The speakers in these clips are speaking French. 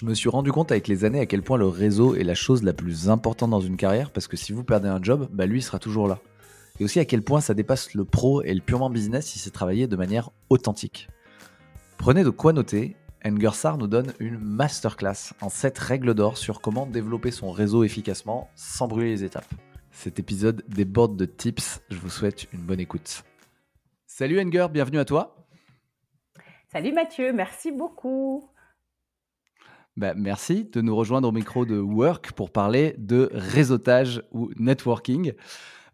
Je me suis rendu compte avec les années à quel point le réseau est la chose la plus importante dans une carrière parce que si vous perdez un job, bah lui sera toujours là. Et aussi à quel point ça dépasse le pro et le purement business si c'est travaillé de manière authentique. Prenez de quoi noter, Engersar nous donne une masterclass en 7 règles d'or sur comment développer son réseau efficacement sans brûler les étapes. Cet épisode déborde de tips, je vous souhaite une bonne écoute. Salut Enger, bienvenue à toi. Salut Mathieu, merci beaucoup. Bah, merci de nous rejoindre au micro de Work pour parler de réseautage ou networking.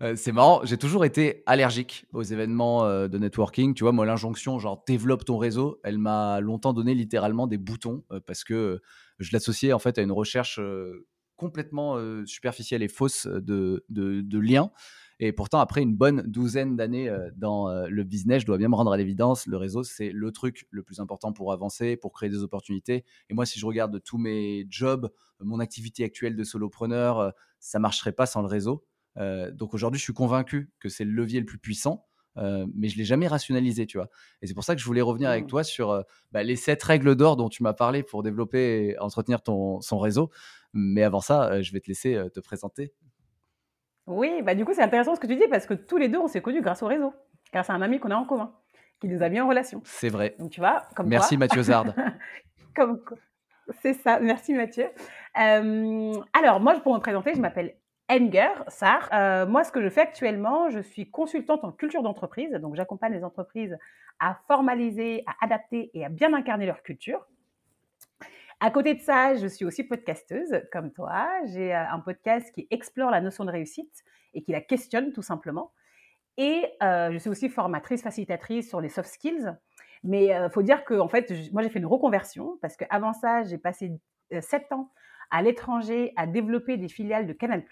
Euh, c'est marrant, j'ai toujours été allergique aux événements euh, de networking. Tu vois, moi, l'injonction, genre développe ton réseau, elle m'a longtemps donné littéralement des boutons euh, parce que je l'associais en fait à une recherche complètement superficielle et fausse de, de liens. Et pourtant, après une bonne douzaine d'années euh, dans euh, le business, je dois bien me rendre à l'évidence, le réseau, c'est le truc le plus important pour avancer, pour créer des opportunités. Et moi, si je regarde tous mes jobs, mon activité actuelle de solopreneur, euh, ça marcherait pas sans le réseau. donc aujourd'hui, je suis convaincu que c'est le levier le plus puissant. mais je l'ai jamais rationalisé, tu vois. Et c'est pour ça que je voulais revenir avec mmh. toi sur bah, les sept règles d'or dont tu m'as parlé pour développer et entretenir ton, son réseau. Mais avant ça, je vais te laisser te présenter. Oui, bah du coup, c'est intéressant ce que tu dis parce que tous les deux, on s'est connus grâce au réseau, grâce à un ami qu'on a en commun, qui nous a mis en relation. C'est vrai. Donc tu vois, comme Merci Mathieu Zard. comme c'est ça. Merci Mathieu. Euh, alors moi, pour me présenter, je m'appelle Enger Sar. Euh, moi, ce que je fais actuellement, je suis consultante en culture d'entreprise. Donc, j'accompagne les entreprises à formaliser, à adapter et à bien incarner leur culture. À côté de ça, je suis aussi podcasteuse comme toi. J'ai euh, un podcast qui explore la notion de réussite et qui la questionne tout simplement. Et euh, je suis aussi formatrice, facilitatrice sur les soft skills. Mais il euh, faut dire que en fait, moi j'ai fait une reconversion parce qu'avant ça, j'ai passé sept ans à l'étranger à développer des filiales de Canal+.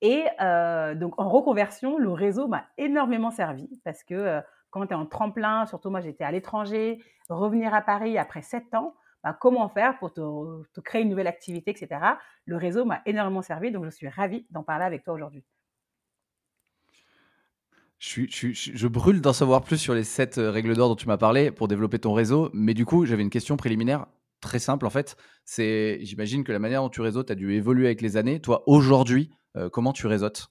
Et donc en reconversion, le réseau m'a énormément servi parce que quand tu es en tremplin, surtout moi j'étais à l'étranger, revenir à Paris après sept ans, bah, comment faire pour te, créer une nouvelle activité, etc. Le réseau m'a énormément servi, donc je suis ravie d'en parler avec toi aujourd'hui. Je, je, brûle d'en savoir plus sur les sept euh, règles d'or dont tu m'as parlé pour développer ton réseau, mais du coup, j'avais une question préliminaire très simple en fait. C'est, j'imagine que la manière dont tu réseautes a dû évoluer avec les années. Toi, aujourd'hui, euh, comment tu réseautes?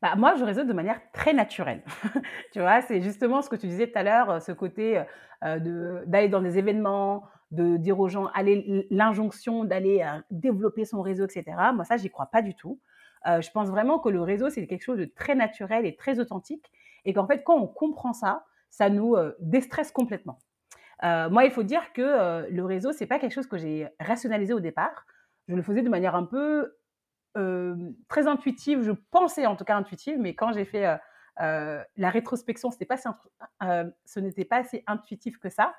Bah, moi, je réseaute de manière très naturelle. tu vois, c'est justement ce que tu disais tout à l'heure, euh, ce côté euh, d'aller dans des événements, de dire aux gens, allez, l'injonction d'aller euh, développer son réseau, etc. Moi, ça, j'y crois pas du tout. je pense vraiment que le réseau, c'est quelque chose de très naturel et très authentique. Et qu'en fait, quand on comprend ça, ça nous déstresse complètement. moi, il faut dire que le réseau, c'est pas quelque chose que j'ai rationalisé au départ. Je le faisais de manière un peu très intuitive, je pensais en tout cas intuitive, mais quand j'ai fait la rétrospection, pas ce n'était pas assez intuitif que ça.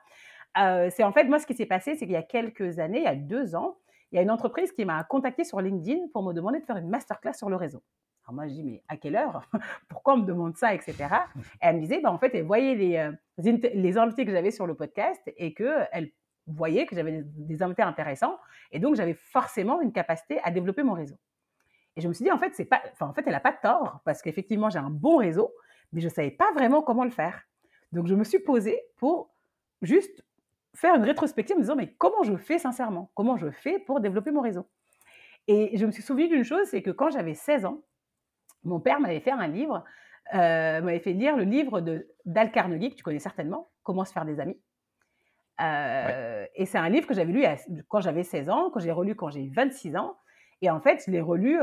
c'est en fait, moi, ce qui s'est passé, c'est qu'il y a quelques années, il y a deux ans, il y a une entreprise qui m'a contacté sur LinkedIn pour me demander de faire une masterclass sur le réseau. Alors moi, je dis, mais à quelle heure? Pourquoi on me demande ça, etc. Et elle me disait, bah, en fait, elle voyait les, les invités que j'avais sur le podcast et qu'elle voyait que j'avais des invités intéressants. Et donc, j'avais forcément une capacité à développer mon réseau. Et je me suis dit, en fait, c'est pas, enfin, en fait, elle n'a pas tort, parce qu'effectivement, j'ai un bon réseau, mais je ne savais pas vraiment comment le faire. Donc, je me suis posée pour juste faire une rétrospective en me disant, mais comment je fais sincèrement? Comment je fais pour développer mon réseau? Et je me suis souvenu d'une chose, c'est que quand j'avais 16 ans, mon père m'avait fait un livre, euh, m'avait fait lire le livre de Dal Carnegie, que tu connais certainement, Comment se faire des amis. Euh, et c'est un livre que j'avais lu quand j'avais 16 ans, que j'ai relu quand j'ai 26 ans. Et en fait, je l'ai relu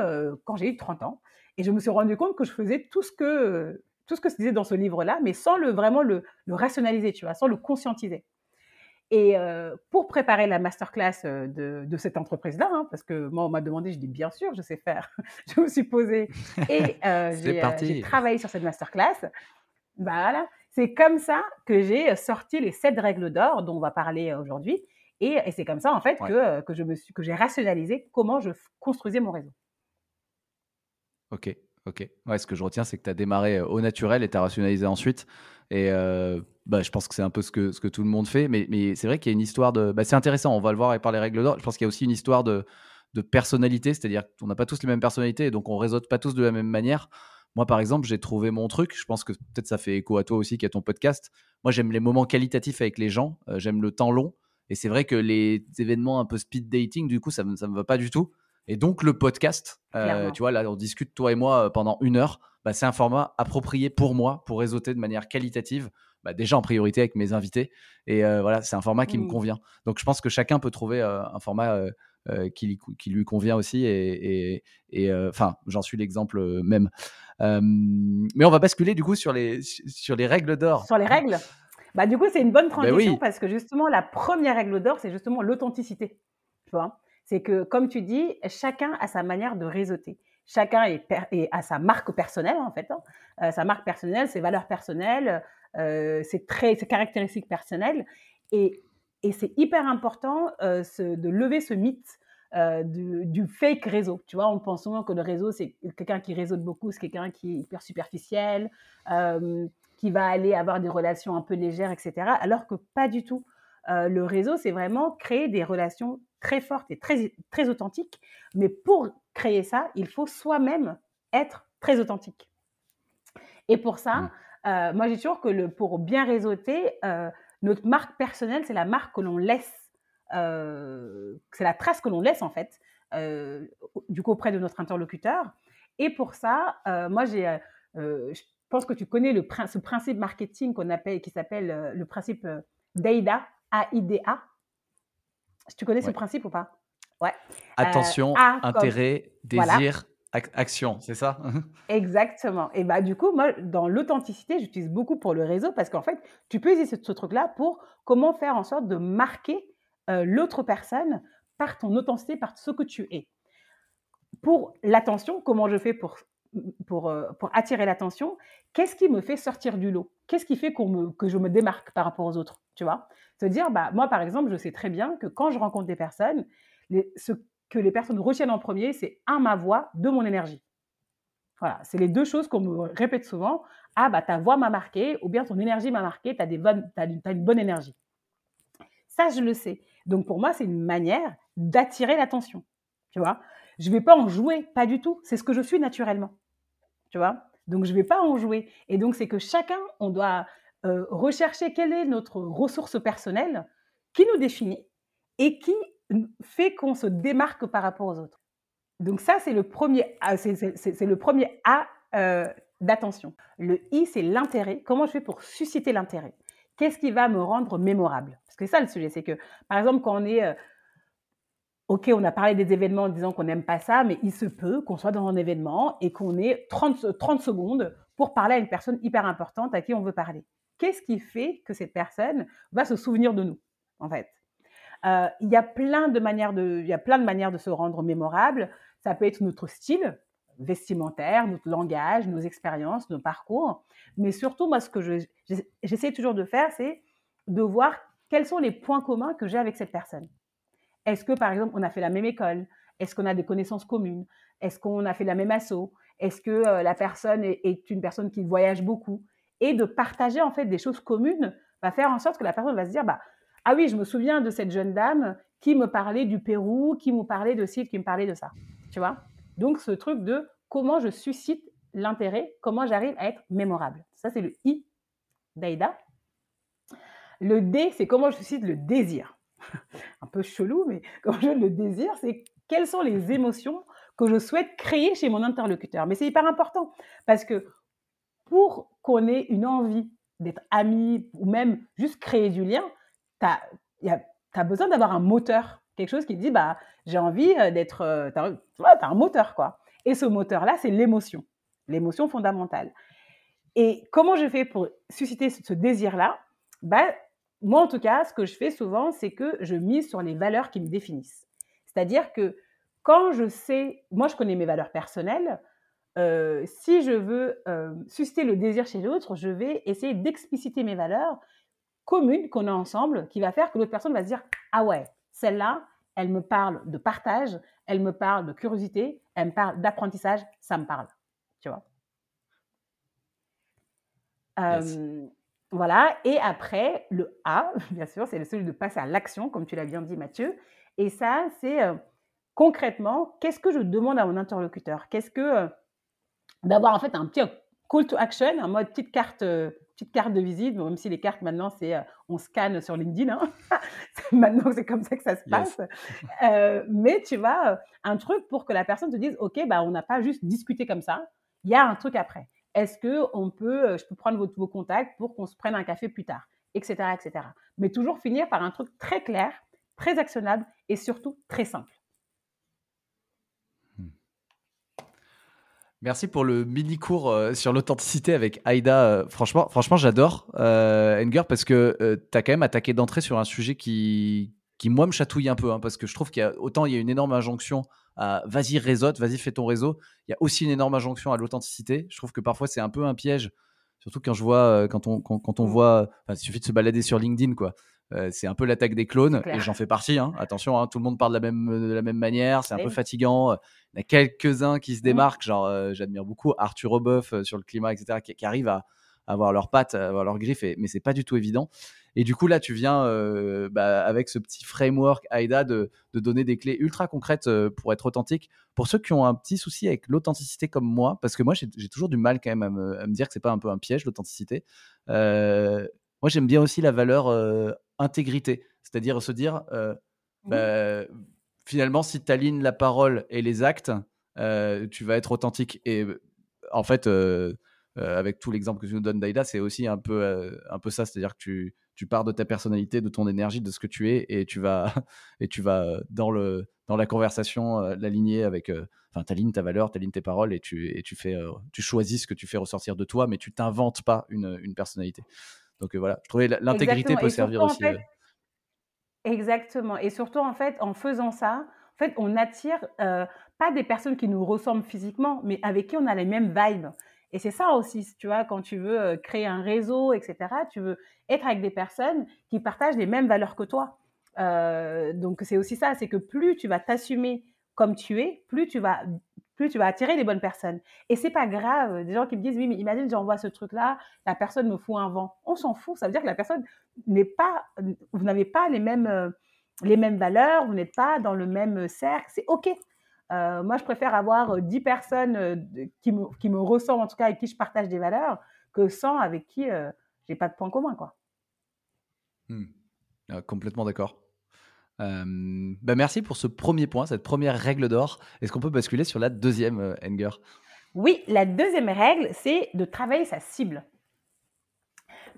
quand j'ai eu 30 ans. Et je me suis rendu compte que je faisais tout ce que, tout ce que se disait dans ce livre-là, mais sans le, vraiment le, rationaliser, tu vois, sans le conscientiser. Et pour préparer la masterclass de, de cette entreprise-là, hein, parce que moi, on m'a demandé, je dis bien sûr, je sais faire. je me suis posée et j'ai travaillé sur cette masterclass. Voilà. C'est comme ça que j'ai sorti les sept règles d'or dont on va parler aujourd'hui Et, c'est comme ça, en fait, que, que, je me suis, que j'ai rationalisé comment je construisais mon réseau. Ok, ok. Ouais, ce que je retiens, c'est que tu as démarré au naturel et tu as rationalisé ensuite. Et bah, je pense que c'est un peu ce que, ce que tout le monde fait. Mais, mais c'est vrai qu'il y a une histoire de. Bah, c'est intéressant, on va le voir par les règles d'or. Je pense qu'il y a aussi une histoire de, de personnalité, c'est-à-dire qu'on n'a pas tous les mêmes personnalités et donc on réseaute pas tous de la même manière. Moi, par exemple, j'ai trouvé mon truc. Je pense que peut-être ça fait écho à toi aussi qui a ton podcast. Moi, j'aime les moments qualitatifs avec les gens. Euh, j'aime le temps long. Et c'est vrai que les événements un peu speed dating, du coup, ça ne me va pas du tout. Et donc, le podcast, euh, tu vois, là, on discute, toi et moi, euh, pendant une heure. Bah, c'est un format approprié pour moi, pour réseauter de manière qualitative. Bah, déjà en priorité avec mes invités. Et voilà, c'est un format qui me mmh. convient. Donc, je pense que chacun peut trouver un format euh, qui, lui convient aussi. Et, euh, enfin, j'en suis l'exemple euh, même. mais on va basculer du coup sur les, sur les règles d'or. Sur les règles bah, Du coup, c'est une bonne ben transition parce que justement, la première règle d'or, c'est justement l'authenticité. Tu vois? C'est que, comme tu dis, chacun a sa manière de réseauter. Chacun est, a sa marque personnelle, en fait. Hein. sa marque personnelle, ses valeurs personnelles, ses traits, ses caractéristiques personnelles. Et et c'est hyper important euh, de lever ce mythe euh, du, fake réseau. Tu vois, on pense souvent que le réseau, c'est quelqu'un qui réseaute beaucoup, c'est quelqu'un qui est hyper superficiel, euh, qui va aller avoir des relations un peu légères, etc. Alors que pas du tout. le réseau, c'est vraiment créer des relations très fortes et très, très authentiques. Mais pour créer ça, il faut soi-même être très authentique. Et pour ça, mmh. moi, j'ai toujours que le, pour bien réseauter, notre marque personnelle, c'est la marque que l'on laisse, euh, c'est la trace que l'on laisse en fait, euh, du coup auprès de notre interlocuteur. Et pour ça, euh, moi j'ai, je pense que tu connais le, ce principe marketing qu'on appelle, qui s'appelle le principe d'AIDA, A-I-D-A. Tu connais ce principe ou pas? Ouais. Attention, intérêt, désir, action, c'est ça? Exactement. Et bah du coup, moi, dans l'authenticité, j'utilise beaucoup pour le réseau parce qu'en fait, tu peux utiliser ce, truc-là pour comment faire en sorte de marquer euh, l'autre personne par ton authenticité, par ce que tu es. Pour l'attention, comment je fais pour, pour, euh, pour attirer l'attention Qu'est-ce qui me fait sortir du lot? Qu'est-ce qui fait qu'on me, que je me démarque par rapport aux autres? Tu vois? Se dire, bah, moi, par exemple, je sais très bien que quand je rencontre des personnes, ce que les personnes retiennent en premier, c'est un, ma voix, deux, mon énergie. Voilà, c'est les deux choses qu'on me répète souvent. Ah, bah, ta voix m'a marqué, ou bien ton énergie m'a marqué, tu as, une bonne énergie. Ça, je le sais. Donc, pour moi, c'est une manière d'attirer l'attention. Tu vois? Je ne vais pas en jouer, pas du tout. C'est ce que je suis naturellement. Tu vois? Donc, je ne vais pas en jouer. Et donc, c'est que chacun, on doit euh, rechercher quelle est notre ressource personnelle qui nous définit et qui fait qu'on se démarque par rapport aux autres. Donc ça, c'est le premier, A, c'est le premier A euh, d'attention. Le I, c'est l'intérêt. Comment je fais pour susciter l'intérêt? Qu'est-ce qui va me rendre mémorable? Parce que ça, le sujet, c'est que, par exemple, quand on est... Ok, on a parlé des événements en disant qu'on n'aime pas ça, mais il se peut qu'on soit dans un événement et qu'on ait 30, 30 secondes pour parler à une personne hyper importante à qui on veut parler. Qu'est-ce qui fait que cette personne va se souvenir de nous, en fait? Euh, il y a plein de manières de, y a plein de manières de se rendre mémorable. Ça peut être notre style vestimentaire, notre langage, nos expériences, nos parcours. Mais surtout, moi, ce que j'essaie toujours de faire, c'est de voir quels sont les points communs que j'ai avec cette personne. Est-ce que, par exemple, on a fait la même école? Est-ce qu'on a des connaissances communes? Est-ce qu'on a fait la même asso? Est-ce que euh, la personne est, une personne qui voyage beaucoup? Et de partager, en fait, des choses communes va faire en sorte que la personne va se dire, bah, ah oui, je me souviens de cette jeune dame qui me parlait du Pérou, qui me parlait de ci, qui me parlait de ça. Tu vois? Donc, ce truc de comment je suscite l'intérêt, comment j'arrive à être mémorable. Ça, c'est le I d'Aïda. Le D, c'est comment je suscite le désir. Un peu chelou, mais quand je le désir, c'est quelles sont les émotions que je souhaite créer chez mon interlocuteur. Mais c'est hyper important parce que pour qu'on ait une envie d'être ami ou même juste créer du lien, tu as, besoin d'avoir un moteur, quelque chose qui dit bah, j'ai envie euh, d'être. Euh, tu as, un moteur, quoi. Et ce moteur-là, c'est l'émotion, l'émotion fondamentale. Et comment je fais pour susciter ce désir-là? Bah, Moi, en tout cas, ce que je fais souvent, c'est que je mise sur les valeurs qui me définissent. C'est-à-dire que quand je sais, moi, je connais mes valeurs personnelles. Euh, si je veux susciter le désir chez l'autre, je vais essayer d'expliciter mes valeurs commune qu'on a ensemble qui va faire que l'autre personne va se dire Ah ouais, celle-là, elle me parle de partage, elle me parle de curiosité, elle me parle d'apprentissage, ça me parle. Tu vois? Euh, Voilà. Et après, le A, bien sûr, c'est celui de passer à l'action, comme tu l'as bien dit, Mathieu. Et ça, c'est euh, concrètement, qu'est-ce que je demande à mon interlocuteur? Qu'est-ce que. Euh, d'avoir en fait un petit call to action, un mode petite carte petite carte de visite, même si les cartes maintenant, c'est euh, on scanne sur LinkedIn. Hein. maintenant, c'est comme ça que ça se passe. Euh, mais tu vois, euh, un truc pour que la personne te dise, OK, bah, on n'a pas juste discuté comme ça, il y a un truc après. Est-ce que on peut, je peux prendre vos, contacts pour qu'on se prenne un café plus tard, etc., etc. Mais toujours finir par un truc très clair, très actionnable et surtout très simple. Merci pour le mini cours euh, sur l'authenticité avec Aïda. Euh, franchement, franchement j'adore euh, Enger parce que tu as quand même attaqué d'entrée sur un sujet qui, qui moi, me chatouille un peu. Hein, parce que je trouve qu'il y a autant il y a une énorme injonction à vas-y, réseaute, vas-y, fais ton réseau. Il y a aussi une énorme injonction à l'authenticité. Je trouve que parfois, c'est un peu un piège. Surtout quand je vois, quand on, quand, on mmh. voit, il suffit de se balader sur LinkedIn, quoi. c'est un peu l'attaque des clones et j'en fais partie. Hein. Attention, hein, tout le monde parle de la même, de la même manière, c'est un peu fatigant. Il y a quelques-uns qui se mmh. démarquent, genre euh, j'admire beaucoup Arthur Obeuf euh, sur le climat, etc., qui, arrivent à, avoir leurs pattes, à avoir leurs griffes, et, mais c'est pas du tout évident. Et du coup, là, tu viens euh, bah, avec ce petit framework AIDA de, donner des clés ultra concrètes pour être authentique. Pour ceux qui ont un petit souci avec l'authenticité comme moi, parce que moi, j'ai toujours du mal quand même à me, dire que c'est pas un peu un piège, l'authenticité. moi, j'aime bien aussi la valeur intégrité, c'est-à-dire se dire, bah, finalement, si tu alignes la parole et les actes, euh, tu vas être authentique. Et en fait, euh, euh, avec tout l'exemple que tu nous donnes d'Aïda, c'est aussi un peu, un peu ça. C'est-à-dire que tu, tu, pars de ta personnalité, de ton énergie, de ce que tu es, et tu vas, et tu vas dans, le, dans la conversation l'aligner avec. Enfin, tu alignes ta valeur, tu alignes tes paroles, et tu, et tu, fais, tu choisis ce que tu fais ressortir de toi, mais tu t'inventes pas une, une personnalité. Donc voilà, je trouvais l'intégrité peut servir aussi. Exactement. Et surtout, en fait, en faisant ça, en fait, on attire euh, pas des personnes qui nous ressemblent physiquement, mais avec qui on a les mêmes vibes. Et c'est ça aussi, tu vois, quand tu veux créer un réseau, etc., tu veux être avec des personnes qui partagent les mêmes valeurs que toi. Donc, c'est aussi ça, c'est que plus tu vas t'assumer comme tu es, plus tu vas plus tu vas attirer les bonnes personnes. Et c'est pas grave. Des gens qui me disent, oui, mais imagine, j'envoie ce truc-là, la personne me fout un vent. On s'en fout. Ça veut dire que la personne n'est pas, vous n'avez pas les mêmes, les mêmes valeurs, vous n'êtes pas dans le même cercle. C'est OK. Euh, moi, je préfère avoir 10 personnes qui, me, qui me ressemblent, en tout cas, avec qui je partage des valeurs, que 100 avec qui euh, j'ai pas de point commun, quoi. Hmm. Ah, complètement d'accord. Bah, merci pour ce premier point, cette première règle d'or. Est-ce qu'on peut basculer sur la deuxième, euh, Enger Oui, la deuxième règle, c'est de travailler sa cible.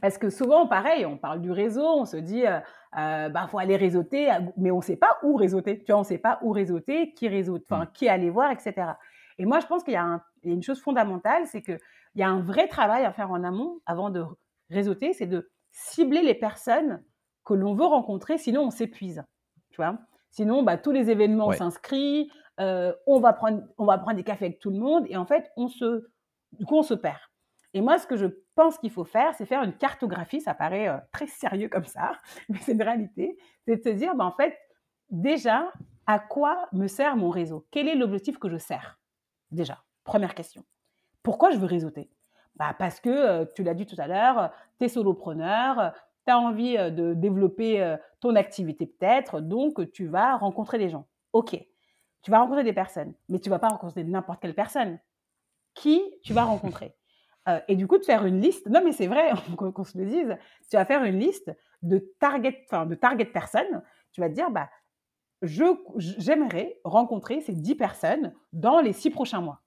Parce que souvent, pareil, on parle du réseau, on se dit, euh, euh bah, faut aller réseauter, mais on ne sait pas où réseauter. Tu vois, on ne sait pas où réseauter, qui réseaute, enfin, mmh. qui aller voir, etc. Et moi, je pense qu'il y, a une chose fondamentale, c'est qu'il y a un vrai travail à faire en amont avant de réseauter, c'est de cibler les personnes que l'on veut rencontrer, sinon on s'épuise. Sinon, bah, tous les événements s'inscrivent, euh, on, va prendre, on va prendre des cafés avec tout le monde, et en fait, on se, du coup, on se perd. Et moi, ce que je pense qu'il faut faire, c'est faire une cartographie. Ça paraît euh, très sérieux comme ça, mais c'est une réalité. C'est de se dire, bah, en fait, déjà, à quoi me sert mon réseau? Quel est l'objectif que je sers? Déjà, première question. Pourquoi je veux réseauter? Bah Parce que, euh, tu l'as dit tout à l'heure, tu es solopreneur, tu as envie de développer ton activité peut-être, donc tu vas rencontrer des gens. Ok, tu vas rencontrer des personnes, mais tu vas pas rencontrer n'importe quelle personne. Qui tu vas rencontrer? Et du coup, de faire une liste, non mais c'est vrai, qu'on se le dise, tu vas faire une liste de target, enfin de target personnes. Tu vas te dire, bah, j'aimerais rencontrer ces 10 personnes dans les 6 prochains mois.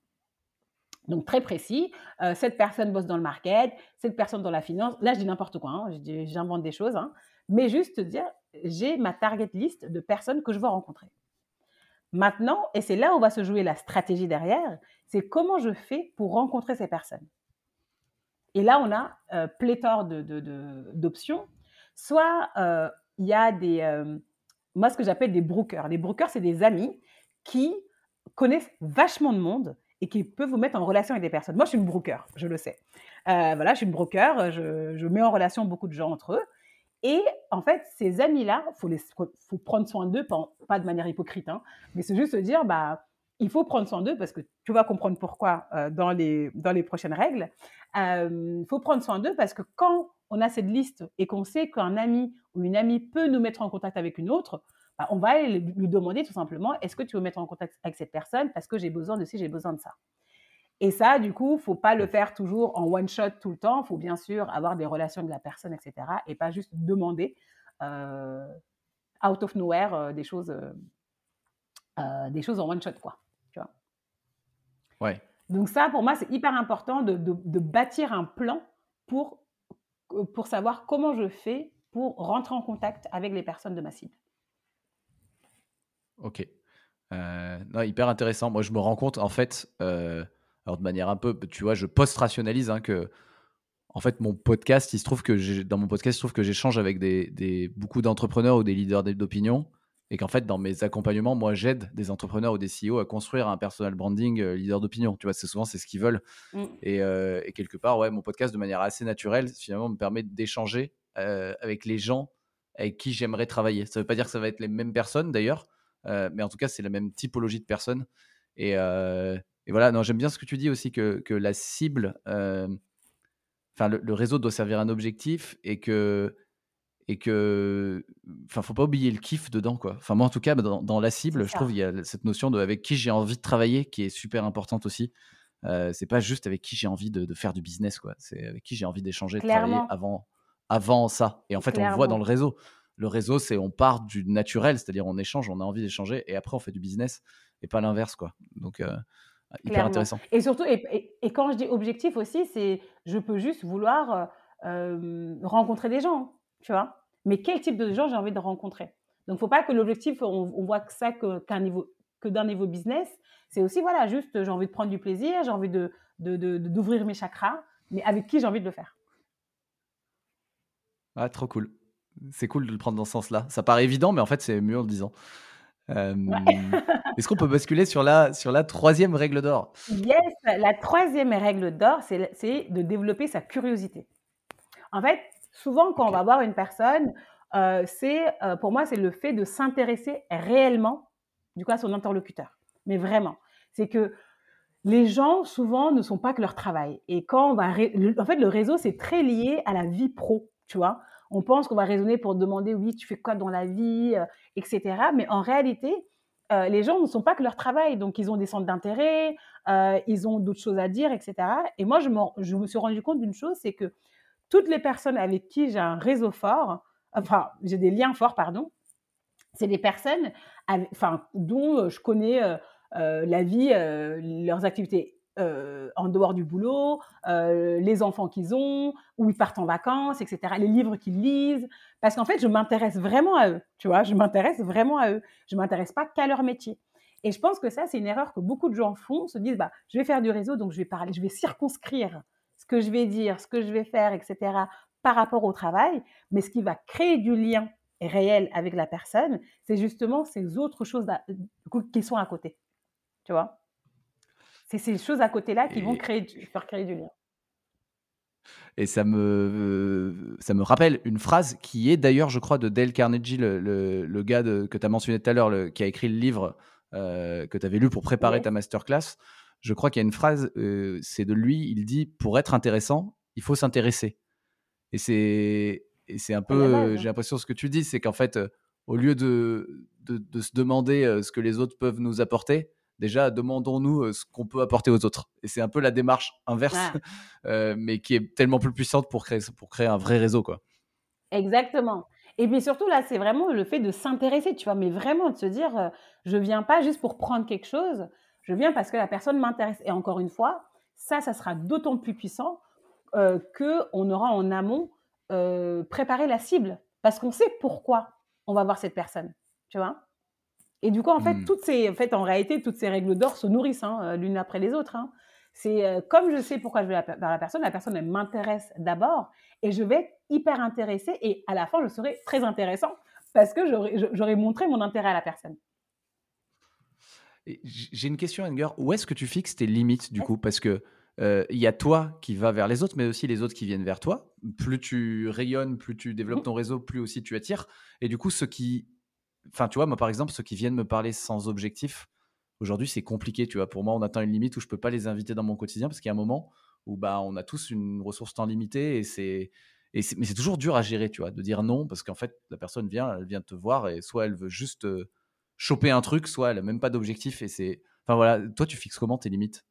Donc très précis, euh, cette personne bosse dans le market, cette personne dans la finance. Là, je dis n'importe quoi, hein, j'invente des choses, hein. mais juste dire, j'ai ma target list de personnes que je veux rencontrer. Maintenant, et c'est là où va se jouer la stratégie derrière, c'est comment je fais pour rencontrer ces personnes. Et là, on a euh, pléthore d'options. De, Soit euh, il y a des, moi ce que j'appelle des brokers. Les brokers, c'est des amis qui connaissent vachement de monde et qui peut vous mettre en relation avec des personnes. Moi, je suis une broker, je le sais. Euh, voilà, je suis une broker, je, mets en relation beaucoup de gens entre eux. Et en fait, ces amis-là, faut, faut prendre soin d'eux, pas, de manière hypocrite, hein, mais c'est juste se dire, bah, il faut prendre soin d'eux parce que tu vas comprendre pourquoi euh, dans, les, dans les prochaines règles. Il faut prendre soin d'eux parce que quand on a cette liste et qu'on sait qu'un ami ou une amie peut nous mettre en contact avec une autre, bah, on va lui demander tout simplement est-ce que tu veux mettre en contact avec cette personne parce que j'ai besoin de ci, j'ai besoin de ça? Et ça, du coup, faut pas le faire toujours en one shot tout le temps. Faut bien sûr avoir des relations avec la personne, etc. Et pas juste demander euh, out of nowhere euh, des choses, euh, des choses en one shot, quoi. Tu vois? Ouais. Donc ça, pour moi, c'est hyper important de, de, bâtir un plan pour pour savoir comment je fais pour rentrer en contact avec les personnes de ma cible. Ok. Euh, non, hyper intéressant. Moi, je me rends compte, en fait, euh, alors de manière un peu, tu vois, je post-rationalise hein, que, en fait, mon podcast, il se trouve que dans mon podcast, il se trouve que j'échange avec des, des beaucoup d'entrepreneurs ou des leaders d'opinion et qu'en fait, dans mes accompagnements, moi, j'aide des entrepreneurs ou des CEO à construire un personal branding euh, leader d'opinion. Tu vois, c'est souvent c'est ce qu'ils veulent. Mm. Euh, et, quelque part, ouais, mon podcast, de manière assez naturelle, finalement, me permet d'échanger euh, avec les gens avec qui j'aimerais travailler. Ça ne veut pas dire que ça va être les mêmes personnes, d'ailleurs, mais en tout cas, c'est la même typologie de personnes. Et, voilà, non, j'aime bien ce que tu dis aussi que, que la cible, enfin, le, le, réseau doit servir un objectif et que et que enfin faut pas oublier le kiff dedans quoi. Enfin moi en tout cas dans, dans la cible je trouve il y a cette notion de avec qui j'ai envie de travailler qui est super importante aussi. Euh, c'est pas juste avec qui j'ai envie de, de, faire du business quoi. C'est avec qui j'ai envie d'échanger de travailler avant avant ça. Et en fait on le voit dans le réseau. Le réseau c'est on part du naturel c'est-à-dire on échange on a envie d'échanger et après on fait du business et pas l'inverse quoi. Donc euh, hyper intéressant. Et surtout et, et, quand je dis objectif aussi c'est je peux juste vouloir euh, rencontrer des gens tu vois. Mais quel type de gens j'ai envie de rencontrer? Donc, faut pas que l'objectif, on, voit que ça qu'un niveau que d'un niveau business. C'est aussi, voilà, juste, j'ai envie de prendre du plaisir, j'ai envie de, d'ouvrir de, mes chakras, mais avec qui j'ai envie de le faire. Ah, trop cool. C'est cool de le prendre dans ce sens-là. Ça paraît évident, mais en fait, c'est mieux en le disant. Euh, est-ce qu'on peut basculer sur la, sur la troisième règle d'or? Yes, la troisième règle d'or, c'est de développer sa curiosité. En fait, Souvent, quand on va voir une personne, euh, c'est, euh, pour moi, c'est le fait de s'intéresser réellement, du coup, à son interlocuteur. Mais vraiment, c'est que les gens souvent ne sont pas que leur travail. Et quand on va, en fait, le réseau c'est très lié à la vie pro, tu vois. On pense qu'on va raisonner pour demander oui, tu fais quoi dans la vie, euh, etc. Mais en réalité, les gens ne sont pas que leur travail. Donc, ils ont des centres d'intérêt, ils ont d'autres choses à dire, etc. Et moi, je, je me suis rendu compte d'une chose, c'est que toutes les personnes avec qui j'ai un réseau fort, enfin, j'ai des liens forts, pardon, c'est des personnes enfin, dont euh, je connais euh, euh, la vie, leurs activités en dehors du boulot, les enfants qu'ils ont, où ils partent en vacances, etc., les livres qu'ils lisent, parce qu'en fait, je m'intéresse vraiment à eux, tu vois, je m'intéresse vraiment à eux, je m'intéresse pas qu'à leur métier. Et je pense que ça, c'est une erreur que beaucoup de gens font, se disent, bah, je vais faire du réseau, donc je vais parler, je vais circonscrire ce que je vais dire, ce que je vais faire, etc., par rapport au travail, mais ce qui va créer du lien réel avec la personne, c'est justement ces autres choses qui sont à côté. Tu vois? C'est ces choses à côté-là qui vont créer, faire créer du lien. Et ça me, ça me rappelle une phrase qui est d'ailleurs, je crois, de Dale Carnegie, le, le, gars que tu as mentionné tout à l'heure, qui a écrit le livre euh, que tu avais lu pour préparer ta masterclass je crois qu'il y a une phrase, euh, c'est de lui, il dit pour être intéressant, il faut s'intéresser. Et c'est, c'est un peu, hein. j'ai l'impression ce que tu dis, c'est qu'en fait, euh, au lieu de, de, se demander euh, ce que les autres peuvent nous apporter, déjà demandons-nous ce qu'on peut apporter aux autres. Et c'est un peu la démarche inverse, mais qui est tellement plus puissante pour créer, pour créer un vrai réseau, quoi. Exactement. Et puis surtout, là, c'est vraiment le fait de s'intéresser, tu vois, mais vraiment de se dire, je viens pas juste pour prendre quelque chose, je viens parce que la personne m'intéresse. Et encore une fois, ça, ça sera d'autant plus puissant euh, qu'on aura en amont euh, préparé la cible. Parce qu'on sait pourquoi on va voir cette personne. Tu vois? Et du coup, en fait, hmm. toutes ces, en fait, en réalité, toutes ces règles d'or se nourrissent hein, euh, l'une après les autres. Hein. C'est euh, comme je sais pourquoi je vais vers la personne, la personne, elle m'intéresse d'abord et je vais être hyper intéressée et à la fin, je serai très intéressant parce que j'aurai montré mon intérêt à la personne. J'ai une question, Enger. Où est-ce que tu fixes tes limites du coup? Parce que il y a toi qui va vers les autres, mais aussi les autres qui viennent vers toi. Plus tu rayonnes, plus tu développes Mmh. ton réseau, plus aussi tu attires. Et du coup, ceux qui, enfin, tu vois, moi par exemple, ceux qui viennent me parler sans objectif, aujourd'hui c'est compliqué, tu vois. Pour moi, on atteint une limite où je peux pas les inviter dans mon quotidien parce qu'il y a un moment où bah on a tous une ressource temps limitée et c'est et c'est- mais c'est toujours dur à gérer, tu vois, de dire non parce qu'en fait la personne vient, elle vient te voir et soit elle veut juste euh, choper un truc, soit elle a même pas d'objectif et c'est, enfin voilà, toi tu fixes comment tes limites?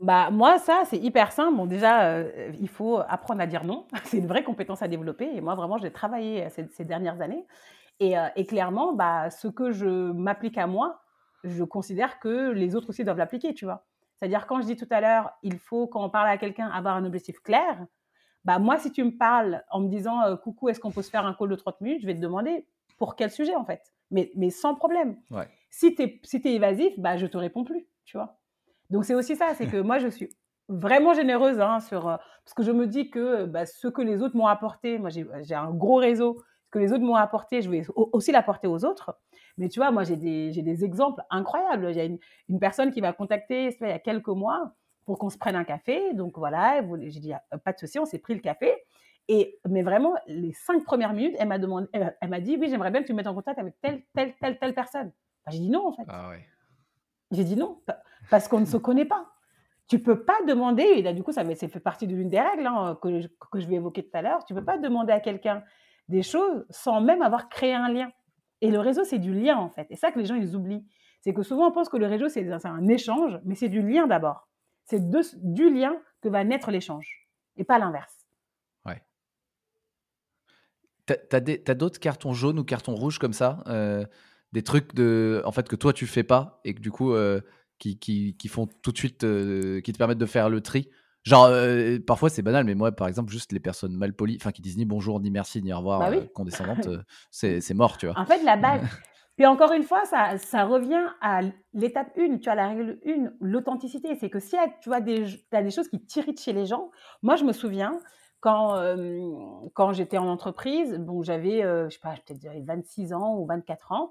Bah, moi, ça, c'est hyper simple. Déjà, heu, il faut apprendre à dire non. C'est une vraie compétence à développer et moi, vraiment, j'ai travaillé, heu, ces dernières années et heu et clairement, bah, ce que je m'applique à moi, je considère que les autres aussi doivent l'appliquer, tu vois? C'est-à-dire quand je dis tout à l'heure, il faut quand on parle à quelqu'un avoir un objectif clair, bah, moi, si tu me parles en me disant, «Coucou, est-ce qu'on peut se faire un call de 30 minutes?» je vais te demander pour quel sujet, en fait, mais mais sans problème. Ouais. Si tu es si es évasif, bah, je te réponds plus, tu vois? Donc c'est aussi ça, c'est que moi je suis vraiment généreuse hein, sur, heu, parce que je me dis que, bah, ce que les autres m'ont apporté, moi j'ai un gros réseau, ce que les autres m'ont apporté, je vais au aussi l'apporter aux autres. Mais tu vois, moi j'ai des des exemples incroyables. Il y a une une personne qui m'a contactée, il y a quelques mois pour qu'on se prenne un café. Donc voilà, j'ai dit: «Ah, pas de souci», on s'est pris le café et mais vraiment les 5 premières minutes, elle m'a demandé elle elle m'a dit: «Oui, j'aimerais bien que tu me mettes en contact avec telle, telle, telle, telle personne». Bah, j'ai dit: «Non, en fait». Ah ouais. J'ai dit: «Non, pa parce qu'on ne se connaît pas». Tu peux pas demander et là, du coup, ça fait partie de l'une des règles, hein, que je que je vais évoquer tout à l'heure. Tu peux pas demander à quelqu'un des choses sans même avoir créé un lien et le réseau, c'est du lien, en fait et ça que les gens, ils oublient. C'est que souvent, on pense que le réseau, c'est un échange, mais c'est du lien d'abord. C'est du lien que va naître l'échange et pas l'inverse. T'as as d'autres cartons jaunes ou cartons rouges comme ça? Heu, des trucs de en fait, que toi tu fais pas et que du coup, heu, qui qui qui font tout de suite, heu, qui te permettent de faire le tri? Genre, parfois c'est banal, mais moi, par exemple, juste les personnes mal polies, enfin qui disent ni bonjour, ni merci, ni au revoir, Bah oui. condescendantes, c'est mort, tu vois? En fait, la base puis encore une fois, ça ça revient à l'étape 1, tu vois? La règle 1, l'authenticité. C'est que si tu vois des as des choses qui t'irritent chez les gens moi, je me souviens quand, quand j'étais en entreprise, bon, j'avais, heu, je sais pas, peut-être j'avais 26 ans ou 24 ans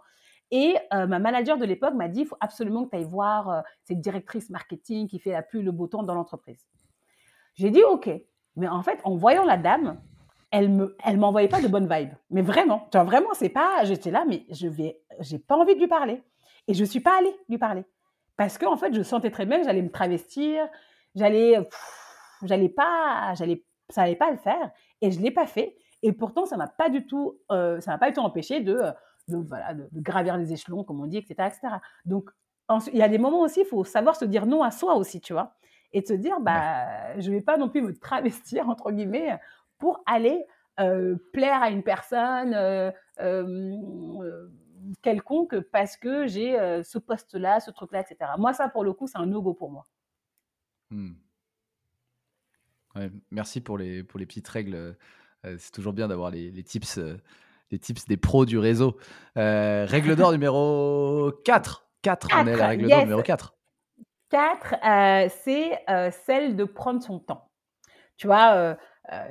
et ma manager de l'époque m'a dit: «Il faut absolument que tu ailles voir, cette directrice marketing qui fait la pluie le beau temps dans l'entreprise». J'ai dit: «OK». Mais en fait, en voyant la dame, elle me elle m'envoyait pas de bonnes vibes. Mais vraiment, vois? Vraiment, c'est pas j'étais là, mais je vais j'ai pas envie de lui parler et je suis pas allée lui parler. Parce qu'en fait, je sentais très bien que j'allais me travestir, j'allais, j'allais pas j'allais ça allait pas le faire et je l'ai pas fait et pourtant ça m'a pas du tout, heu, ça m'a pas du tout empêché de, de voilà, de de gravir les échelons comme on dit et cetera et cetera. Donc il y a des moments aussi, il faut savoir se dire non à soi aussi, tu vois? Et te dire: Ouais. «Bah, je vais pas non plus me «travestir» entre guillemets, pour aller, heu, plaire à une personne, quelconque parce que j'ai, ce poste-là, ce truc-là et cetera. Moi, ça, pour le coup, c'est un no go pour moi. Mmh. Ouais, merci pour les pour les petites règles, heu heu, c'est toujours bien d'avoir les les tips, heu, les tips des pros du réseau. Règle d'or numéro 4. 4, on est à la 4, règle d'or numéro 4. 4, heu, c'est, celle de prendre son temps. Tu vois,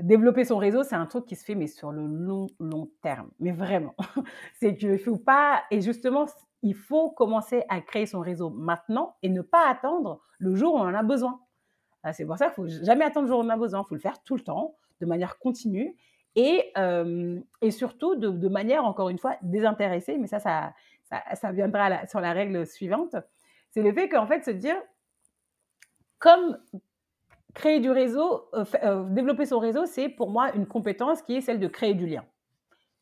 développer son réseau, c'est un truc qui se fait, mais sur le long, long terme, mais vraiment. C'est qu'il faut pas et justement, il faut commencer à créer son réseau maintenant et ne pas attendre le jour où on en a besoin. Heu, c'est pour ça qu'il faut jamais attendre le jour où on a besoin. Il faut le faire tout le temps, de manière continue et hem et surtout de manière, encore une fois, désintéressée, mais ça ça ça viendra sur la règle suivante. C'est le fait qu'en fait, se dire: «Comme Créer du réseau, fai heu, développer son réseau, c'est pour moi une compétence qui est celle de créer du lien.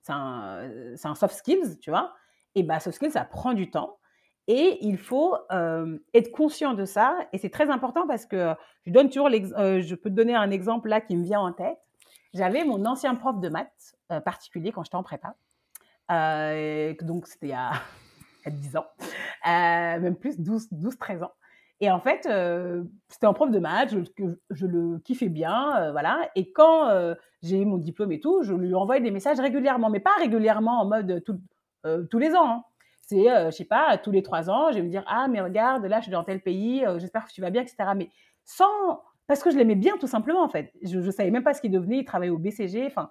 C'est un, un soft skills, tu vois? Et bah, soft skills, ça prend du temps et il faut, hem, être conscient de ça. Et c'est très important parce que je donne toujours heu, je peux te donner un exemple là qui me vient en tête. J'avais mon ancien prof de maths, heu, particulier quand j'étais en prépa, donc c'était il y a il y a 10 ans, même plus, 12-12-13 ans. Et en fait, c'était un prof de maths, je le kiffais bien, voilà. Et quand, j'ai eu mon diplôme et tout, je lui envoyais des messages régulièrement, mais pas régulièrement en mode tous les ans, hein. C'est, heu, je sais pas, tous les 3 ans, je vais me dire: «Ah mais regarde, là, je suis dans tel pays, heu, j'espère que tu vas bien» et cetera, mais sans parce que je l'aimais bien tout simplement, en fait. Je je savais même pas ce qu'il devenait, il travaillait au BCG, enfin,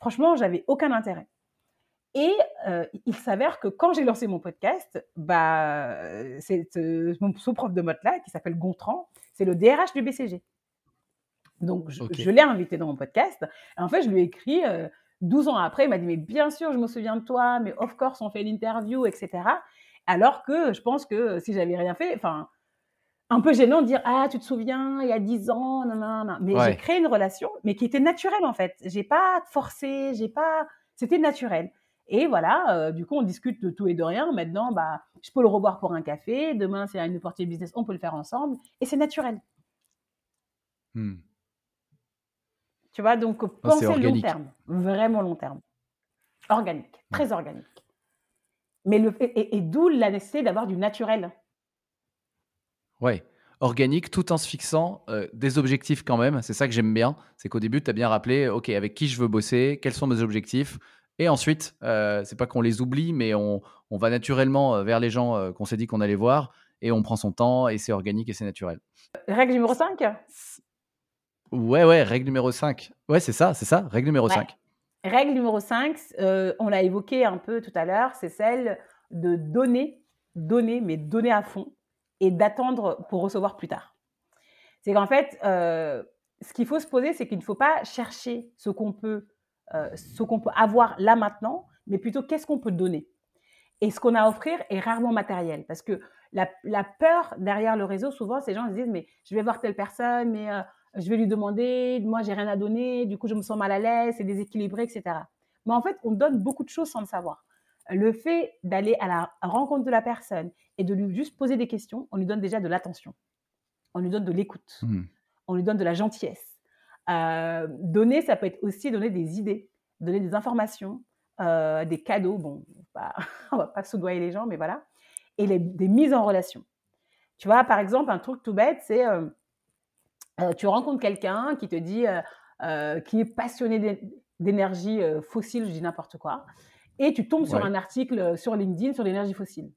franchement, j'avais aucun intérêt. Et heu, il s'avère que quand j'ai lancé mon podcast, bah, cette, heu, mon ce prof de maths là qui s'appelle Gontran, C'est le DRH du BCG. Donc, je, l'ai invité dans mon podcast. en fait, je lui ai écrit 12 ans après. Il m'a dit, mais bien sûr, je me souviens de toi, mais of course, on fait l'interview, etc. Alors que je pense que si j'avais rien fait, enfin, un peu gênant de dire ah tu te souviens il y a 10 ans non non non mais j'ai créé une relation mais qui était naturelle en fait. J'ai pas forcé j'ai pas c'était naturel. Et voilà euh, du coup on discute de tout et de rien. Maintenant bah je peux le revoir pour un café. Demain c'est une opportunité business on peut le faire ensemble. Et c'est naturel. Hmm. Tu vois donc oh, pensez long terme vraiment long terme organique très organique mais le et, et d'où la nécessité d'avoir du naturel Ouais, organique tout en se fixant euh, des objectifs quand même. C'est ça que j'aime bien. C'est qu'au début, tu as bien rappelé, OK, avec qui je veux bosser, quels sont mes objectifs. Et ensuite, euh, c'est pas qu'on les oublie, mais on, on va naturellement euh, vers les gens euh, qu'on s'est dit qu'on allait voir et on prend son temps et c'est organique et c'est naturel. Règle numéro 5 Ouais, ouais, règle numéro 5. Ouais, c'est ça, c'est ça, règle numéro 5. Règle numéro 5, on l'a évoqué un peu tout à l'heure, c'est celle de donner, donner, mais donner à fond et d'attendre pour recevoir plus tard. C'est qu'en fait, euh, ce qu'il faut se poser, c'est qu'il ne faut pas chercher ce qu'on peut, euh, ce qu'on peut avoir là maintenant, mais plutôt qu'est-ce qu'on peut donner. Et ce qu'on a à offrir est rarement matériel, parce que la, la peur derrière le réseau, souvent, ces gens se disent, mais je vais voir telle personne, mais euh, je vais lui demander, moi, j'ai rien à donner, du coup, je me sens mal à l'aise, c'est déséquilibré, etc. Mais en fait, on donne beaucoup de choses sans le savoir le fait d'aller à la rencontre de la personne et de lui juste poser des questions, on lui donne déjà de l'attention, on lui donne de l'écoute, mmh. on lui donne de la gentillesse. Euh, donner, ça peut être aussi donner des idées, donner des informations, euh, des cadeaux. Bon, bah, on va pas soudoyer les gens, mais voilà. Et des mises en relation. Tu vois, par exemple, un truc tout bête, c'est euh, tu rencontres quelqu'un qui te dit, qui est passionné d'énergie fossile, je dis n'importe quoi et tu tombes sur un article euh, sur LinkedIn sur l'énergie fossile.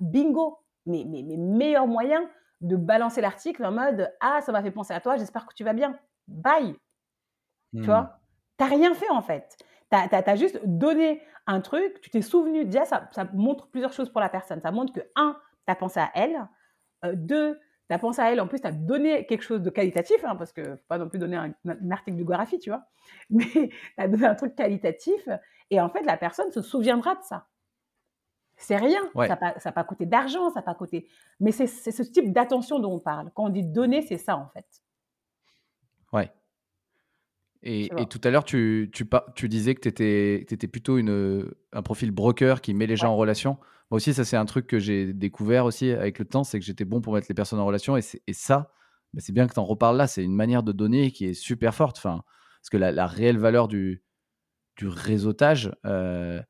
Bingo mais, mais, mais meilleur moyen de balancer l'article en mode Ah, ça m'a fait penser à toi, j'espère que tu vas bien. Bye Tu vois? Hmm. Tu n'as rien fait en fait. Tu as, juste donné un truc, tu t'es souvenu. Déjà, ça, ça, montre plusieurs choses pour la personne. Ça montre que, un, tu as pensé à elle. Euh, deux, as pensé à elle, en plus, tu as donné quelque chose de qualitatif, hein, parce que faut pas non plus donner un, article de Gorafi, tu vois, mais tu as donné un truc qualitatif, et en fait, la personne se souviendra de ça. C'est rien, ça n'a pas, pas, coûté d'argent, ça n'a pas coûté. Mais c'est ce type d'attention dont on parle. Quand on dit donner, c'est ça, en fait. Ouais. Et, tout à l'heure, tu, tu, tu, disais que tu étais, étais, plutôt une, un profil broker qui met les gens en relation. Moi aussi, ça, c'est un truc que j'ai découvert aussi avec le temps, c'est que j'étais bon pour mettre les personnes en relation. Et, et ça, bah, c'est bien que tu en reparles là. C'est une manière de donner qui est super forte. Enfin, parce que la, réelle valeur du, du réseautage, euh,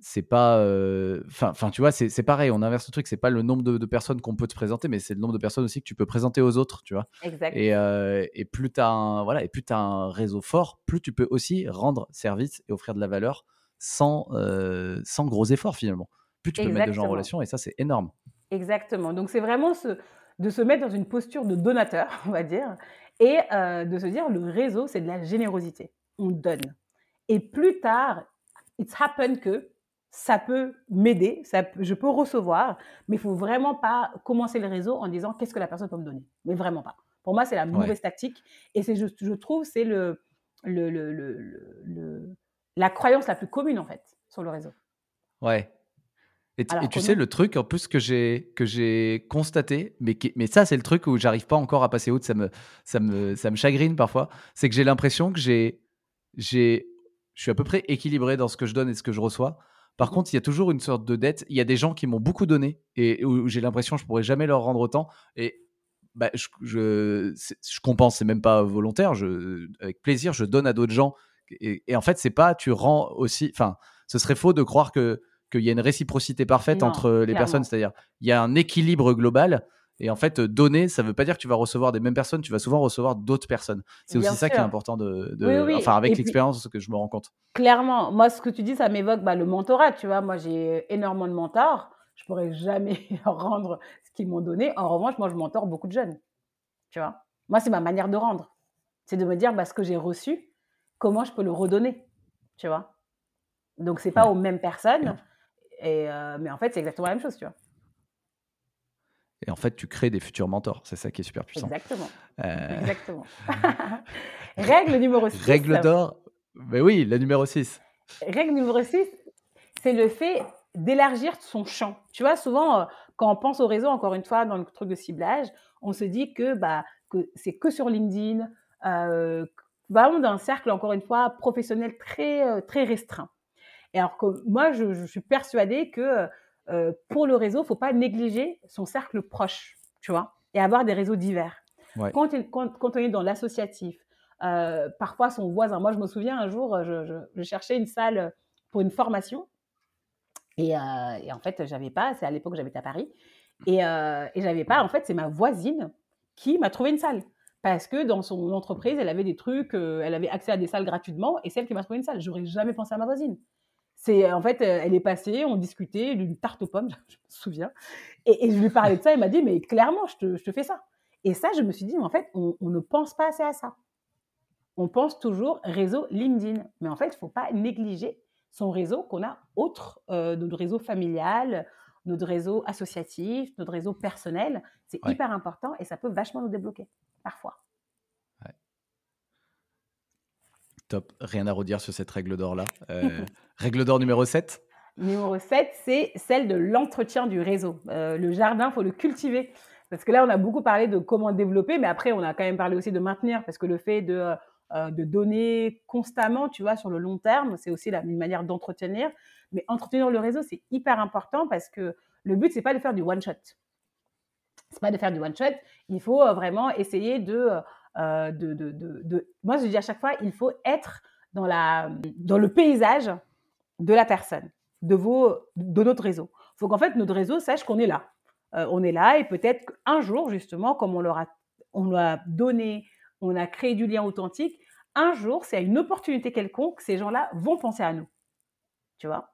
c'est pas. Euh, enfin, tu vois, c'est pareil. On inverse le truc. C'est pas le nombre de, personnes qu'on peut te présenter, mais c'est le nombre de personnes aussi que tu peux présenter aux autres, tu vois. Exact. Et, euh, et plus tu as un voilà, et plus as un réseau fort, plus tu peux aussi rendre service et offrir de la valeur sans sans gros efforts finalement plus tu peux mettre de gens en relation, et ça, c'est énorme. Exactement. Donc, c'est vraiment de se mettre dans une posture de donateur, on va dire, et euh, de se dire, le réseau, c'est de la générosité. On donne. Et plus tard, it's happened que ça peut m'aider, je peux recevoir, mais il faut vraiment pas commencer le réseau en disant qu'est-ce que la personne peut me donner? Mais vraiment pas. Pour moi, c'est la mauvaise tactique. Et c'est, je, je trouve, c'est le, le, le, le, la croyance la plus commune, en fait, sur le réseau. Ouais, et, tu sais, le truc en plus que j'ai que j'ai constaté, mais, mais ça c'est le truc où j'arrive pas encore à passer outre, ça me ça me ça me chagrine parfois, c'est que j'ai l'impression que j'ai j'ai je suis à peu près équilibré dans ce que je donne et ce que je reçois. Par mmh contre, il y a toujours une sorte de dette. Il y a des gens qui m'ont beaucoup donné et où j'ai l'impression que je pourrais jamais leur rendre autant. Et bah, je, je, je compense, c'est même pas volontaire. Je, avec plaisir, je donne à d'autres gens. Et, et, en fait, c'est pas tu rends aussi. Enfin, ce serait faux de croire que qu'il y a une réciprocité parfaite entre les personnes. C'est-à-dire, il y a un équilibre global. Et en fait, donner, ça ne veut pas dire que tu vas recevoir des mêmes personnes, tu vas souvent recevoir d'autres personnes. C'est aussi ça qui est important de, enfin avec l'expérience que je me rends compte. Clairement, moi ce que tu dis, ça m'évoque bah, le mentorat. Tu vois, moi j'ai énormément de mentors, je pourrais jamais rendre ce qu'ils m'ont donné. En revanche, moi je mentor beaucoup de jeunes. Tu vois, moi c'est ma manière de rendre, c'est de me dire bah, ce que j'ai reçu, comment je peux le redonner. Tu vois. Donc c'est pas aux mêmes personnes, et, euh, mais en fait, c'est exactement la même chose, tu vois. Et en fait, tu crées des futurs mentors. C'est ça qui est super puissant. Exactement. Exactement. Règle numéro 6. Règle d'or. Mais oui, la numéro 6. Règle numéro 6, c'est le fait d'élargir son champ. Tu vois, souvent, quand on pense au réseau, encore une fois, dans le truc de ciblage, on se dit que, bah, que c'est que sur LinkedIn, euh, vraiment d'un cercle, encore une fois, professionnel très, euh, très restreint. Et alors que moi, je, suis persuadée que euh, pour le réseau, il ne faut pas négliger son cercle proche, tu vois, et avoir des réseaux divers. Quand, quand, on est dans l'associatif, parfois son voisin, moi je me souviens un jour, je cherchais une salle pour une formation euh, et, en fait, j'avais pas, c'est à l'époque j'habitais à Paris, et, euh, et j'avais pas, en fait, c'est ma voisine qui m'a trouvé une salle. Parce que dans son entreprise, elle avait des trucs, euh, elle avait accès à des salles gratuitement, et celle qui m'a trouvé une salle. J'aurais jamais pensé à ma voisine. C'est en fait, elle est passée, on discutait d'une tarte aux pommes, je me souviens, et, je lui parlais de ça, elle m'a dit, mais clairement, je te, je te, fais ça. Et ça, je me suis dit, mais en fait, on, on, ne pense pas assez à ça. On pense toujours réseau LinkedIn, mais en fait, il ne faut pas négliger son réseau qu'on a autre, euh, notre réseau familial, notre réseau associatif, notre réseau personnel. C'est hyper important et ça peut vachement nous débloquer, parfois. Top. Rien à redire sur cette règle d'or-là. Euh, règle d'or numéro 7 Numéro 7, c'est celle de l'entretien du réseau. Euh, le jardin, il faut le cultiver. Parce que là, on a beaucoup parlé de comment développer, mais après, on a quand même parlé aussi de maintenir, parce que le fait de euh, de donner constamment, tu vois, sur le long terme. C'est aussi une manière d'entretenir. Mais entretenir le réseau, c'est hyper important parce que le but, c'est pas de faire du one shot. C'est pas de faire du one shot. Il faut vraiment essayer euh, de, de, de, de, Moi, je dis à chaque fois, il faut être dans, la, dans le paysage de la personne, de, vos, de notre réseau. Il faut qu'en fait, notre réseau sache qu'on est là. on est là et peut-être qu'un jour, justement, comme on leur a, on leur a donné on a créé du lien authentique. Un jour, c'est à une opportunité quelconque, ces gens-là vont penser à nous. Tu vois?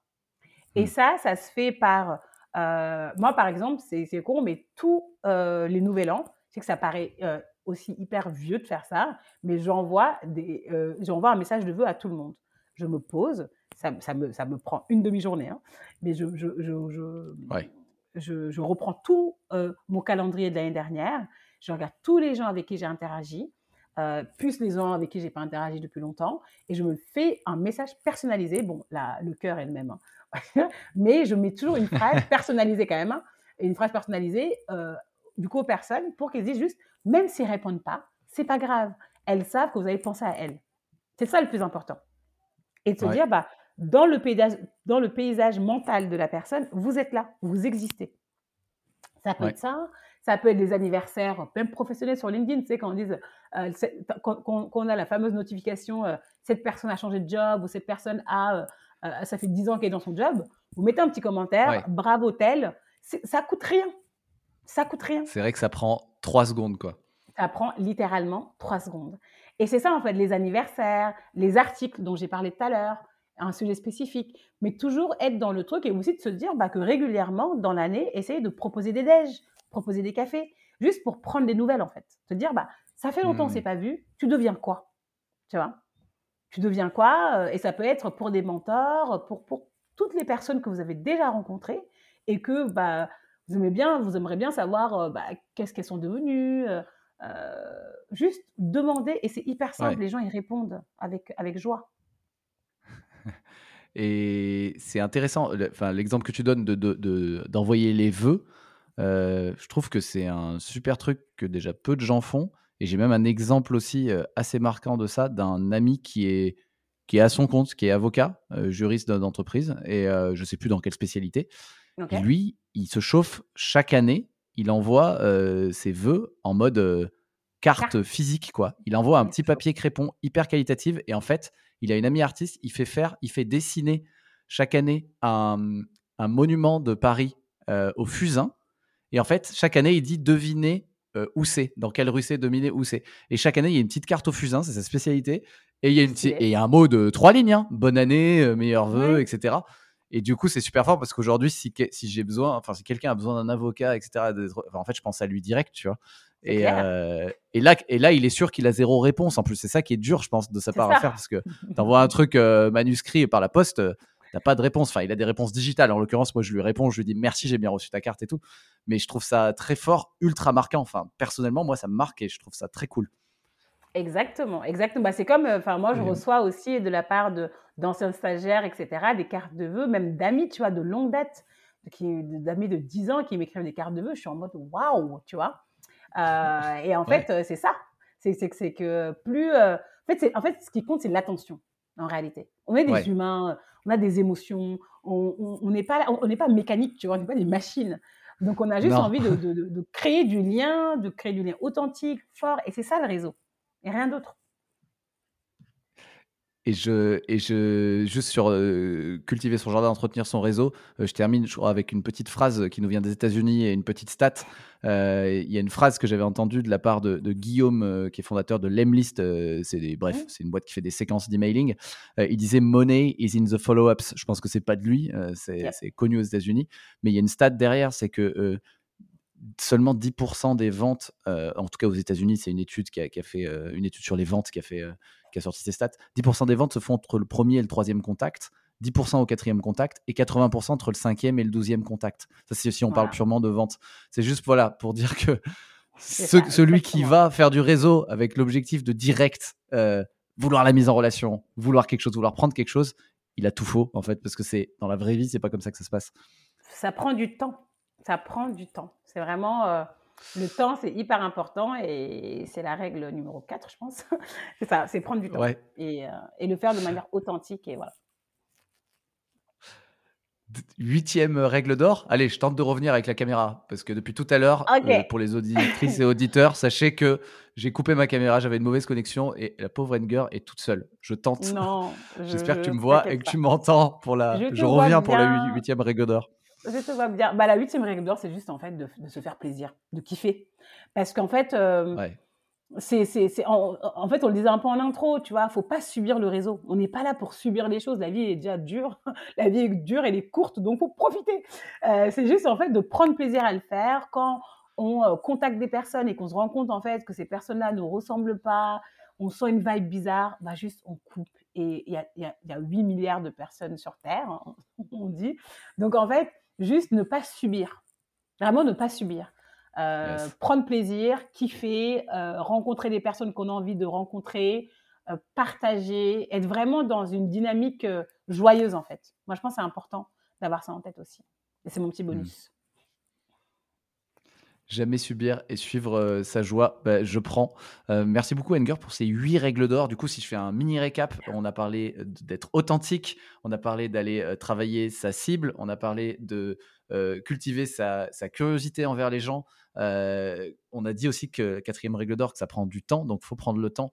Et hmm. ça, ça se fait par. Euh, moi, par exemple, c'est con, mais tous euh, les nouvel an, c'est que ça paraît euh, aussi hyper vieux de faire ça, mais j'envoie j'envoie un message de vœux à tout le monde. Je me pose, ça, me, ça me prend une demi-journée, hein, mais je, je, je, je, reprends tout mon calendrier de l'année dernière, je regarde tous les gens avec qui j'ai interagi, euh, plus les gens avec qui j'ai pas interagi depuis longtemps, et je me fais un message personnalisé. Bon, là, le cœur est le même, hein. mais je mets toujours une phrase personnalisée quand même, hein. une phrase personnalisée euh, du coup aux personnes pour qu'elles disent juste, même s'ils répondent pas, c'est pas grave. Elles savent que vous avez pensé à elles. C'est ça le plus important. Et de se dire, bah, dans le, paysage, dans le paysage mental de la personne, vous êtes là, vous existez. Ça peut être ça, ça peut être des anniversaires, même professionnels sur LinkedIn, tu sais, quand on dit, euh, quand, on a la fameuse notification, euh, cette personne a changé de job ou cette personne a, euh, ça fait 10 ans qu'elle est dans son job, vous mettez un petit commentaire, bravo tel, ça coûte rien. Ça coûte rien. C'est vrai que ça prend 3 secondes, quoi. Ça prend littéralement 3 secondes. Et c'est ça, en fait, les anniversaires, les articles dont j'ai parlé tout à l'heure, un sujet spécifique, mais toujours être dans le truc et aussi de se dire bah, que régulièrement, dans l'année, essayer de proposer des déj, proposer des cafés, juste pour prendre des nouvelles en fait. Se dire, bah, ça fait longtemps que c'est mmh. pas vu, tu deviens quoi? Tu vois? Tu deviens quoi euh, Et ça peut être pour des mentors, pour, pour toutes les personnes que vous avez déjà rencontrées et que bah, vous aimez bien, vous aimeriez bien savoir euh, bah, qu'est-ce qu'elles sont devenues. Euh, juste demander et c'est hyper simple, les gens y répondent avec, avec joie. Et c'est intéressant, enfin, l'exemple que tu donnes d'envoyer de, de, les vœux, euh, je trouve que c'est un super truc que déjà peu de gens font. Et j'ai même un exemple aussi assez marquant de ça d'un ami qui est, qui est à son compte, qui est avocat, juriste d'entreprise, et je ne sais plus dans quelle spécialité. Lui, il se chauffe chaque année, il envoie ses vœux en mode carte physique. quoi. Il envoie un petit papier crépon hyper qualitatif, et en fait, il a une amie artiste, il fait faire, il fait dessiner chaque année un, un monument de Paris au fusain et en fait, chaque année, il dit deviner euh, où c'est, dans quelle rue c'est, deviner où c'est. Et chaque année, il y a une petite carte au fusain, c'est sa spécialité. Et il y a, une et il y a un mot de trois lignes, hein. bonne année, meilleurs vœux, etc. Et du coup, c'est super fort parce qu'aujourd'hui, si, si j'ai besoin, enfin, si quelqu'un a besoin d'un avocat, etc., en fait, je pense à lui direct, tu vois. Et, euh, et, là, et là, il est sûr qu'il a zéro réponse. En plus, c'est ça qui est dur, je pense, de sa part à faire parce que tu envoies un truc manuscrit par la poste t'as pas de réponse. Enfin, il a des réponses digitales. En l'occurrence, moi, je lui réponds, je lui dis merci, j'ai bien reçu ta carte et tout. Mais je trouve ça très fort, ultra marquant. Enfin, personnellement, moi, ça me marque et je trouve ça très cool. Exactement, exactement. Bah, c'est comme, euh, enfin, moi, je reçois aussi de la part de d'anciens stagiaires, etc., des cartes de vœux, même d'amis, tu vois, de longue date, d'amis de 10 ans qui m'écrivent des cartes de vœux. Je suis en mode waouh, tu vois. Euh, et en fait, euh, c'est ça. C'est que, c'est que plus. en, fait, en fait, ce qui compte, c'est l'attention, en réalité. On est des humains, on a des émotions, on n'est pas, on n'est pas mécanique, tu vois, on n'est pas des machines. Donc, on a juste envie de, de, de, créer du lien, de créer du lien authentique, fort. Et c'est ça le réseau et rien d'autre. Et je, et je, juste sur euh, cultiver son jardin, entretenir son réseau, euh, je termine je crois, avec une petite phrase qui nous vient des États-Unis et une petite stat. Euh, il y a une phrase que j'avais entendue de la part de, Guillaume, qui est fondateur de Lemlist. c'est bref, c'est une boîte qui fait des séquences d'emailing. il disait Money is in the follow-ups. Je pense que c'est pas de lui, c'est connu aux États-Unis. Mais il y a une stat derrière, c'est que seulement 10% des ventes, euh, en tout cas aux États-Unis, c'est une étude qui a, fait euh, une étude sur les ventes qui a fait euh, qui a sorti ces stats. 10% des ventes se font entre le premier et le troisième contact, 10% au quatrième contact et 80% entre le cinquième et le douzième contact. Ça, c'est si on parle purement de vente. C'est juste voilà pour dire que celui qui va faire du réseau avec l'objectif de direct vouloir la mise en relation, vouloir quelque chose, vouloir prendre quelque chose, il a tout faux en fait parce que c'est dans la vraie vie, c'est pas comme ça que ça se passe. Ça prend du temps. Ça prend du temps. C'est vraiment euh, le temps, c'est hyper important et c'est la règle numéro 4, je pense. c'est ça, c'est prendre du temps et, euh, et, le faire de manière authentique et voilà. Huitième règle d'or. Allez, je tente de revenir avec la caméra parce que depuis tout à l'heure, euh, pour les auditrices et auditeurs, sachez que j'ai coupé ma caméra, j'avais une mauvaise connexion et la pauvre Enger est toute seule. Je tente. Non. J'espère que tu me vois et que tu m'entends pour la. Je, reviens pour la huitième règle d'or. Je te vois bien. Bah, la huitième règle d'or, c'est juste en fait de, se faire plaisir, de kiffer. Parce qu'en fait, euh, c'est, c'est, en, en, fait, on le disait un peu en intro, tu vois, faut pas subir le réseau. On n'est pas là pour subir les choses. La vie est déjà dure. la vie est dure, elle est courte, donc faut profiter. Euh, c'est juste en fait de prendre plaisir à le faire. Quand on euh, contacte des personnes et qu'on se rend compte en fait que ces personnes-là ne ressemblent pas, on sent une vibe bizarre, bah juste on coupe. Et il y a, y, a, y a 8 milliards de personnes sur Terre, hein, on dit. Donc en fait, juste ne pas subir. Vraiment ne pas subir. Euh, prendre plaisir, kiffer, euh, rencontrer des personnes qu'on a envie de rencontrer, euh, partager, être vraiment dans une dynamique joyeuse en fait. Moi, je pense que c'est important d'avoir ça en tête aussi. Et c'est mon petit mmh. Jamais subir et suivre sa joie, bah, je prends. merci beaucoup Enger pour ces huit règles d'or. Du coup, si je fais un mini récap, on a parlé d'être authentique, on a parlé d'aller travailler sa cible, on a parlé de cultiver sa, curiosité envers les gens. on a dit aussi que quatrième règle d'or, que ça prend du temps, donc faut prendre le temps.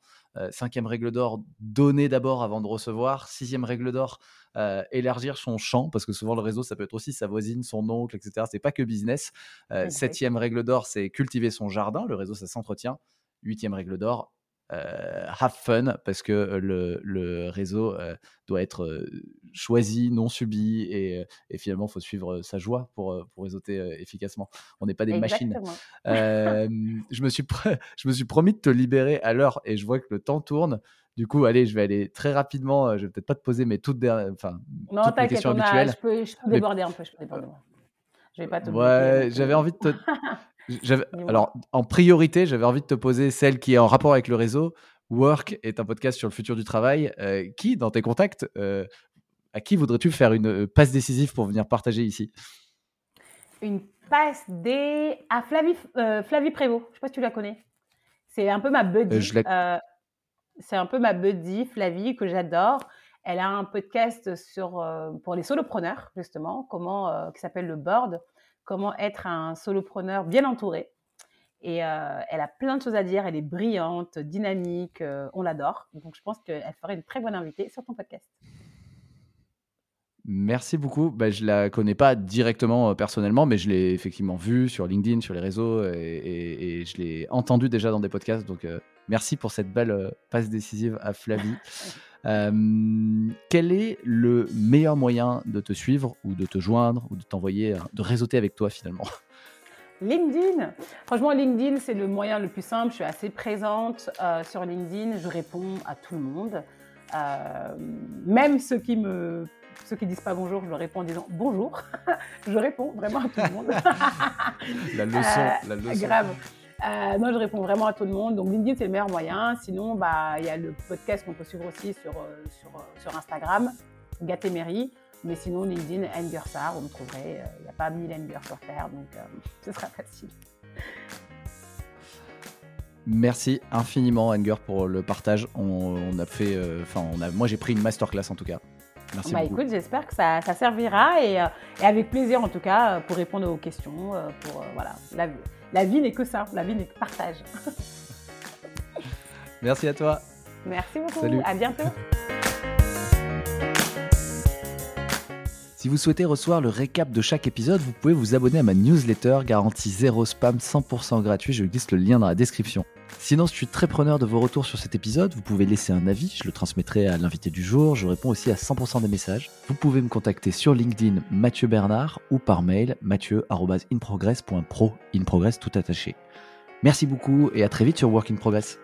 Cinquième règle d'or, donner d'abord avant de recevoir. Sixième règle d'or, euh, élargir son champ, parce que souvent le réseau, ça peut être aussi sa voisine, son oncle, etc. C'est pas que business. Euh, septième règle d'or, c'est cultiver son jardin. Le réseau, ça s'entretient. Huitième règle d'or, euh, have fun parce que le, le réseau doit être choisi, non subi et, et finalement il faut suivre sa joie pour, pour réseauter efficacement. On n'est pas des machines. je, me suis je me suis promis de te libérer à l'heure et je vois que le temps tourne. Du coup, allez, je vais aller très rapidement. Euh, je vais peut-être pas te poser mes toutes, enfin, non, toutes questions habituelles. Je peux, je peux déborder un peu. Je peux déborder. Je vais pas te. Ouais, j'avais envie de te. alors, en priorité, j'avais envie de te poser celle qui est en rapport avec le réseau. Work est un podcast sur le futur du travail. Euh, qui, dans tes contacts, euh, à qui voudrais-tu faire une passe décisive pour venir partager ici? Une passe des à Flavie, Flavie Prévost. Je sais pas si tu la connais. C'est un peu ma buddy. c'est un peu ma buddy, Flavie, que j'adore. Elle a un podcast sur, euh, pour les solopreneurs, justement, comment, euh, qui s'appelle Le Board, comment être un solopreneur bien entouré. Et euh, elle a plein de choses à dire, elle est brillante, dynamique, on l'adore. Donc je pense qu'elle ferait une très bonne invitée sur ton podcast. Merci beaucoup. Bah, je la connais pas directement personnellement, mais je l'ai effectivement vue sur LinkedIn, sur les réseaux, et, et je l'ai entendue déjà dans des podcasts. Donc Merci pour cette belle euh, passe décisive à Flavie. Euh, quel est le meilleur moyen de te suivre ou de te joindre ou de t'envoyer, euh, de réseauter avec toi finalement? LinkedIn. Franchement, LinkedIn, c'est le moyen le plus simple. Je suis assez présente sur LinkedIn. Je réponds à tout le monde. même ceux qui me Ceux qui disent pas bonjour, je leur réponds en disant bonjour. je réponds vraiment à tout le monde. la leçon, la leçon. Grave. Euh, non, je réponds vraiment à tout le monde. Donc, LinkedIn, c'est le meilleur moyen. Sinon, bah, il y a le podcast qu'on peut suivre aussi sur, euh, sur, euh, sur Instagram, Gatémery. Mais sinon, LinkedIn, Engersar, vous me trouverez. Il n'y a pas mille Enger sur Terre, donc ce sera facile. Merci infiniment, Enger, pour le partage. On, a fait, enfin, on moi, j'ai pris une masterclass en tout cas. Merci bah, Écoute, j'espère que ça, ça servira et, et, avec plaisir en tout cas pour répondre aux questions, pour voilà, la, la vie n'est que ça, la vie n'est que partage. Merci à toi. Merci beaucoup. Salut. À bientôt. Si vous souhaitez recevoir le récap de chaque épisode, vous pouvez vous abonner à ma newsletter garantie zéro spam 100% gratuit. Je glisse le lien dans la description. Sinon, je suis très preneur de vos retours sur cet épisode. Vous pouvez laisser un avis, je le transmettrai à l'invité du jour. Je réponds aussi à 100% des messages. Vous pouvez me contacter sur LinkedIn Mathieu Bernard ou par mail mathieu.inprogress.pro, in progress tout attaché. Merci beaucoup et à très vite sur Work in Progress.